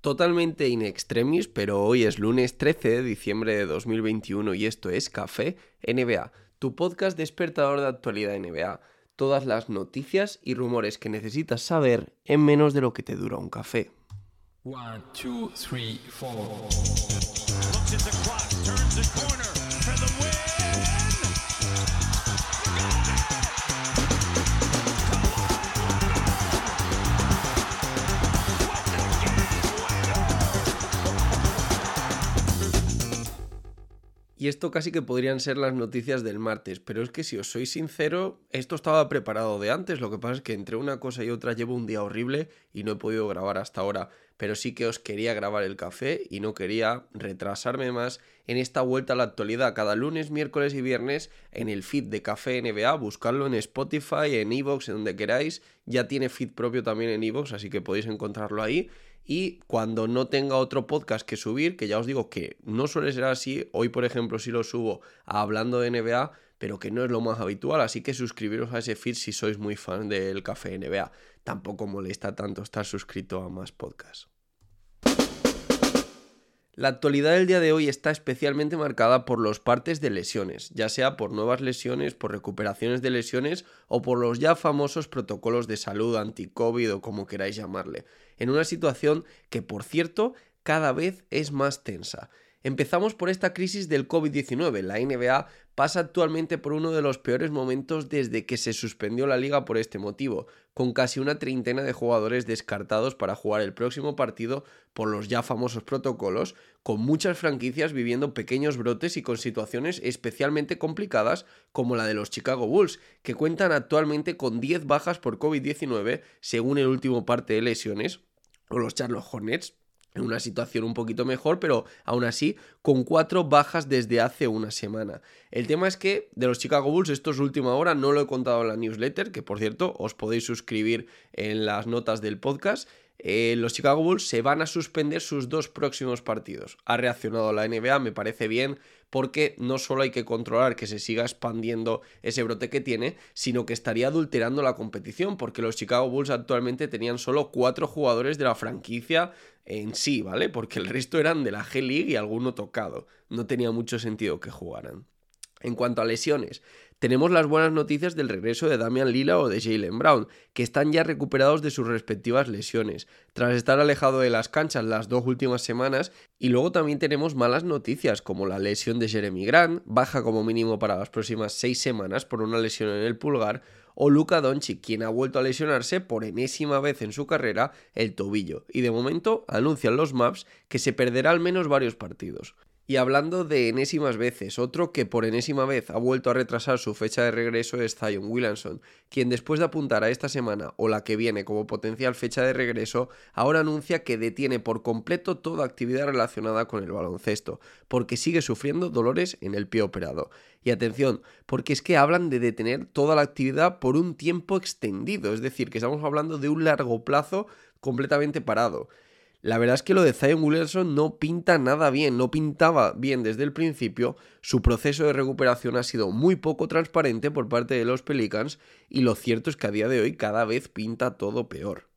Totalmente in extremis, pero hoy es lunes 13 de diciembre de 2021 y esto es Café NBA, tu podcast despertador de actualidad NBA. Todas las noticias y rumores que necesitas saber en menos de lo que te dura un café. One, two, three, Y esto casi que podrían ser las noticias del martes, pero es que si os soy sincero, esto estaba preparado de antes, lo que pasa es que entre una cosa y otra llevo un día horrible y no he podido grabar hasta ahora, pero sí que os quería grabar el café y no quería retrasarme más en esta vuelta a la actualidad cada lunes, miércoles y viernes en el feed de Café NBA, buscarlo en Spotify, en Evox, en donde queráis, ya tiene feed propio también en Evox, así que podéis encontrarlo ahí y cuando no tenga otro podcast que subir, que ya os digo que no suele ser así, hoy por ejemplo sí lo subo hablando de NBA, pero que no es lo más habitual, así que suscribiros a ese feed si sois muy fan del café NBA. Tampoco molesta tanto estar suscrito a más podcasts. La actualidad del día de hoy está especialmente marcada por los partes de lesiones, ya sea por nuevas lesiones, por recuperaciones de lesiones o por los ya famosos protocolos de salud anti-COVID o como queráis llamarle, en una situación que, por cierto, cada vez es más tensa. Empezamos por esta crisis del COVID-19. La NBA pasa actualmente por uno de los peores momentos desde que se suspendió la liga por este motivo, con casi una treintena de jugadores descartados para jugar el próximo partido por los ya famosos protocolos, con muchas franquicias viviendo pequeños brotes y con situaciones especialmente complicadas como la de los Chicago Bulls, que cuentan actualmente con 10 bajas por COVID-19 según el último parte de lesiones, o los Charlotte Hornets, en una situación un poquito mejor, pero aún así con cuatro bajas desde hace una semana. El tema es que de los Chicago Bulls, esto es última hora, no lo he contado en la newsletter, que por cierto os podéis suscribir en las notas del podcast. Eh, los Chicago Bulls se van a suspender sus dos próximos partidos. Ha reaccionado la NBA, me parece bien, porque no solo hay que controlar que se siga expandiendo ese brote que tiene, sino que estaría adulterando la competición, porque los Chicago Bulls actualmente tenían solo cuatro jugadores de la franquicia en sí, ¿vale? Porque el resto eran de la G-League y alguno tocado. No tenía mucho sentido que jugaran. En cuanto a lesiones, tenemos las buenas noticias del regreso de Damian Lila o de Jalen Brown, que están ya recuperados de sus respectivas lesiones, tras estar alejado de las canchas las dos últimas semanas, y luego también tenemos malas noticias, como la lesión de Jeremy Grant, baja como mínimo para las próximas seis semanas por una lesión en el pulgar, o Luka Doncic, quien ha vuelto a lesionarse por enésima vez en su carrera el tobillo, y de momento anuncian los Maps que se perderá al menos varios partidos. Y hablando de enésimas veces, otro que por enésima vez ha vuelto a retrasar su fecha de regreso es Zion Williamson, quien después de apuntar a esta semana o la que viene como potencial fecha de regreso, ahora anuncia que detiene por completo toda actividad relacionada con el baloncesto, porque sigue sufriendo dolores en el pie operado. Y atención, porque es que hablan de detener toda la actividad por un tiempo extendido, es decir, que estamos hablando de un largo plazo completamente parado. La verdad es que lo de Zion Williamson no pinta nada bien, no pintaba bien desde el principio, su proceso de recuperación ha sido muy poco transparente por parte de los Pelicans y lo cierto es que a día de hoy cada vez pinta todo peor.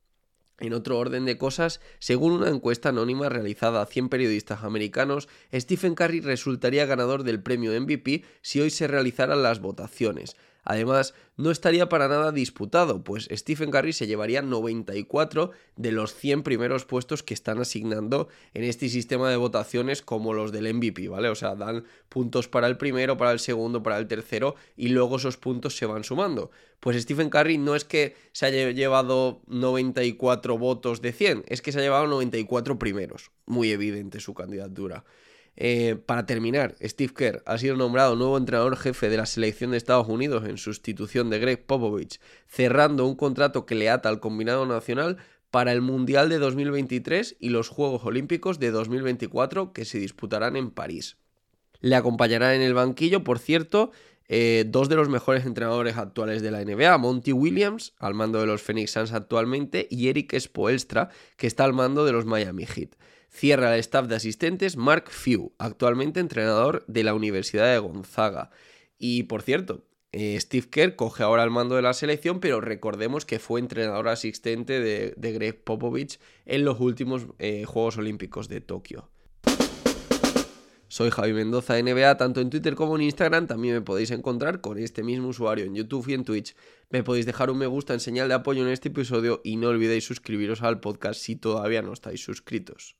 En otro orden de cosas, según una encuesta anónima realizada a 100 periodistas americanos, Stephen Curry resultaría ganador del premio MVP si hoy se realizaran las votaciones. Además, no estaría para nada disputado, pues Stephen Curry se llevaría 94 de los 100 primeros puestos que están asignando en este sistema de votaciones como los del MVP, ¿vale? O sea, dan puntos para el primero, para el segundo, para el tercero y luego esos puntos se van sumando. Pues Stephen Curry no es que se haya llevado 94 votos de 100, es que se ha llevado 94 primeros. Muy evidente su candidatura. Eh, para terminar, Steve Kerr ha sido nombrado nuevo entrenador jefe de la selección de Estados Unidos en sustitución de Greg Popovich, cerrando un contrato que le ata al combinado nacional para el Mundial de 2023 y los Juegos Olímpicos de 2024 que se disputarán en París. Le acompañará en el banquillo, por cierto, eh, dos de los mejores entrenadores actuales de la NBA, Monty Williams, al mando de los Phoenix Suns actualmente, y Eric Spoelstra, que está al mando de los Miami Heat. Cierra el staff de asistentes Mark Few, actualmente entrenador de la Universidad de Gonzaga. Y por cierto, Eh, Steve Kerr coge ahora el mando de la selección, pero recordemos que fue entrenador asistente de, Greg Popovich en los últimos eh, Juegos Olímpicos de Tokio. Soy Javi Mendoza NBA, tanto en Twitter como en Instagram. También me podéis encontrar con este mismo usuario en YouTube y en Twitch. Me podéis dejar un me gusta en señal de apoyo en este episodio y no olvidéis suscribiros al podcast si todavía no estáis suscritos.